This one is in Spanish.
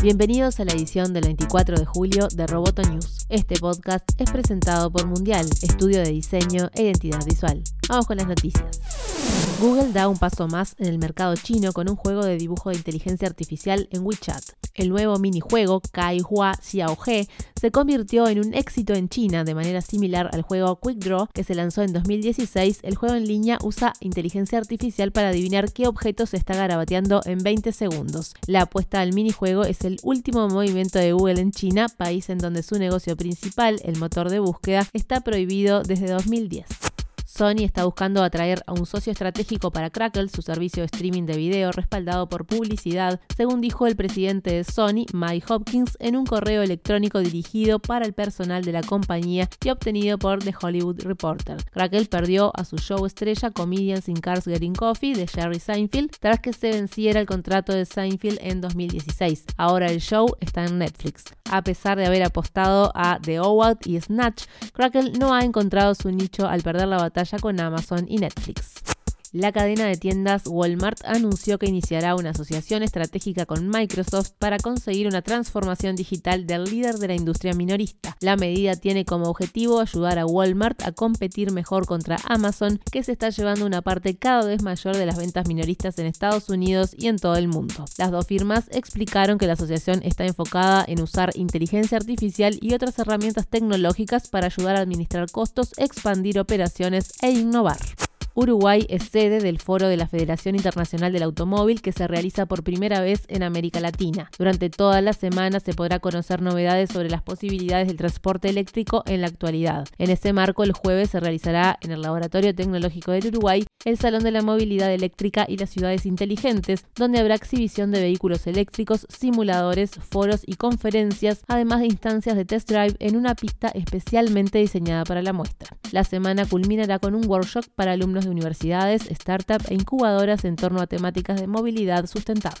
Bienvenidos a la edición del 24 de julio de Roboto News. Este podcast es presentado por Mundial, estudio de diseño e identidad visual. Vamos con las noticias. Google da un paso más en el mercado chino con un juego de dibujo de inteligencia artificial en WeChat. El nuevo minijuego Kai Hua Xiaohe se convirtió en un éxito en China de manera similar al juego Quick Draw que se lanzó en 2016. El juego en línea usa inteligencia artificial para adivinar qué objeto se está garabateando en 20 segundos. La apuesta al minijuego es el último movimiento de Google en China, país en donde su negocio principal, el motor de búsqueda, está prohibido desde 2010. Sony está buscando atraer a un socio estratégico para Crackle, su servicio de streaming de video respaldado por publicidad, según dijo el presidente de Sony, Mike Hopkins, en un correo electrónico dirigido para el personal de la compañía y obtenido por The Hollywood Reporter. Crackle perdió a su show estrella Comedians in Cars Getting Coffee de Jerry Seinfeld tras que se venciera el contrato de Seinfeld en 2016. Ahora el show está en Netflix. A pesar de haber apostado a The O-Out y Snatch, Crackle no ha encontrado su nicho al perder la batalla con Amazon y Netflix. La cadena de tiendas Walmart anunció que iniciará una asociación estratégica con Microsoft para conseguir una transformación digital del líder de la industria minorista. La medida tiene como objetivo ayudar a Walmart a competir mejor contra Amazon, que se está llevando una parte cada vez mayor de las ventas minoristas en Estados Unidos y en todo el mundo. Las dos firmas explicaron que la asociación está enfocada en usar inteligencia artificial y otras herramientas tecnológicas para ayudar a administrar costos, expandir operaciones e innovar. Uruguay es sede del foro de la Federación Internacional del Automóvil que se realiza por primera vez en América Latina. Durante toda la semana se podrá conocer novedades sobre las posibilidades del transporte eléctrico en la actualidad. En ese marco, el jueves se realizará en el Laboratorio Tecnológico del Uruguay el Salón de la Movilidad Eléctrica y las Ciudades Inteligentes, donde habrá exhibición de vehículos eléctricos, simuladores, foros y conferencias, además de instancias de test drive en una pista especialmente diseñada para la muestra. La semana culminará con un workshop para alumnos de universidades, startups e incubadoras en torno a temáticas de movilidad sustentable.